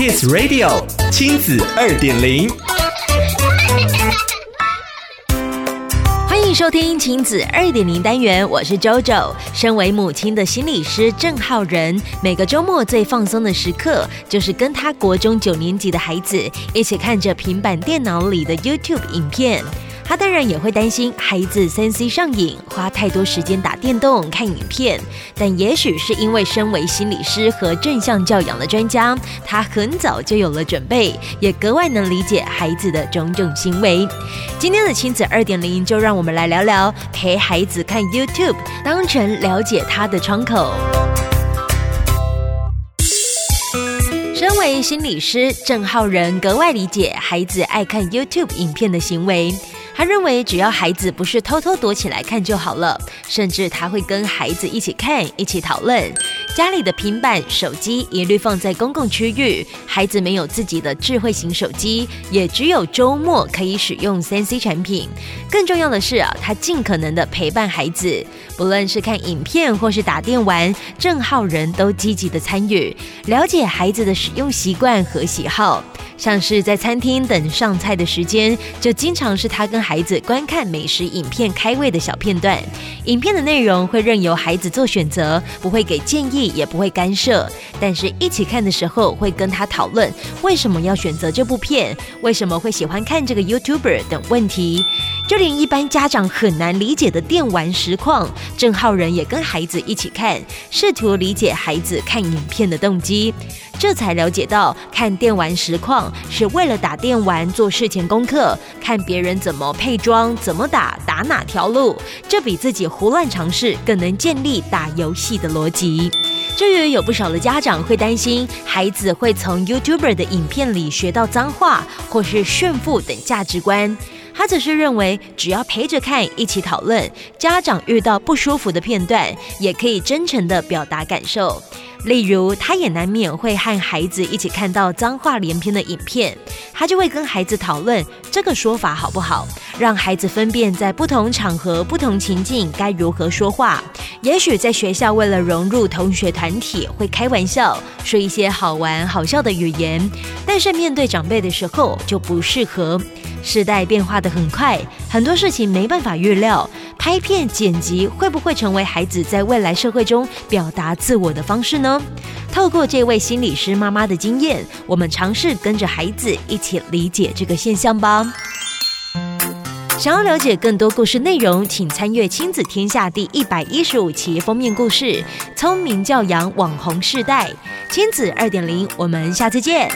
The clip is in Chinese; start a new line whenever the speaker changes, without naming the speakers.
Kids Radio 亲子二点零，
欢迎收听亲子二点零单元，我是 JoJo。身为母亲的心理师郑浩仁，每个周末最放松的时刻，就是跟他国中九年级的孩子一起看着平板电脑里的 YouTube 影片。他当然也会担心孩子三 C 上瘾，花太多时间打电动、看影片。但也许是因为身为心理师和正向教养的专家，他很早就有了准备，也格外能理解孩子的种种行为。今天的亲子二点零，就让我们来聊聊陪孩子看 YouTube，当成了解他的窗口。身为心理师，郑浩仁格外理解孩子爱看 YouTube 影片的行为。他认为，只要孩子不是偷偷躲起来看就好了，甚至他会跟孩子一起看，一起讨论。家里的平板、手机一律放在公共区域，孩子没有自己的智慧型手机，也只有周末可以使用三 C 产品。更重要的是啊，他尽可能的陪伴孩子，不论是看影片或是打电玩，郑浩仁都积极的参与，了解孩子的使用习惯和喜好。像是在餐厅等上菜的时间，就经常是他跟孩子观看美食影片开胃的小片段。影片的内容会任由孩子做选择，不会给建议，也不会干涉。但是一起看的时候，会跟他讨论为什么要选择这部片，为什么会喜欢看这个 YouTuber 等问题。就连一般家长很难理解的电玩实况，郑浩仁也跟孩子一起看，试图理解孩子看影片的动机。这才了解到，看电玩实况是为了打电玩做事前功课，看别人怎么配装、怎么打、打哪条路，这比自己胡乱尝试更能建立打游戏的逻辑。这也有不少的家长会担心，孩子会从 YouTuber 的影片里学到脏话或是炫富等价值观。他只是认为，只要陪着看，一起讨论，家长遇到不舒服的片段，也可以真诚的表达感受。例如，他也难免会和孩子一起看到脏话连篇的影片，他就会跟孩子讨论这个说法好不好，让孩子分辨在不同场合、不同情境该如何说话。也许在学校为了融入同学团体，会开玩笑说一些好玩好笑的语言，但是面对长辈的时候就不适合。时代变化得很快，很多事情没办法预料。拍片剪辑会不会成为孩子在未来社会中表达自我的方式呢？透过这位心理师妈妈的经验，我们尝试跟着孩子一起理解这个现象吧。想要了解更多故事内容，请参阅《亲子天下》第一百一十五期封面故事《聪明教养网红世代》。亲子二点零，我们下次见。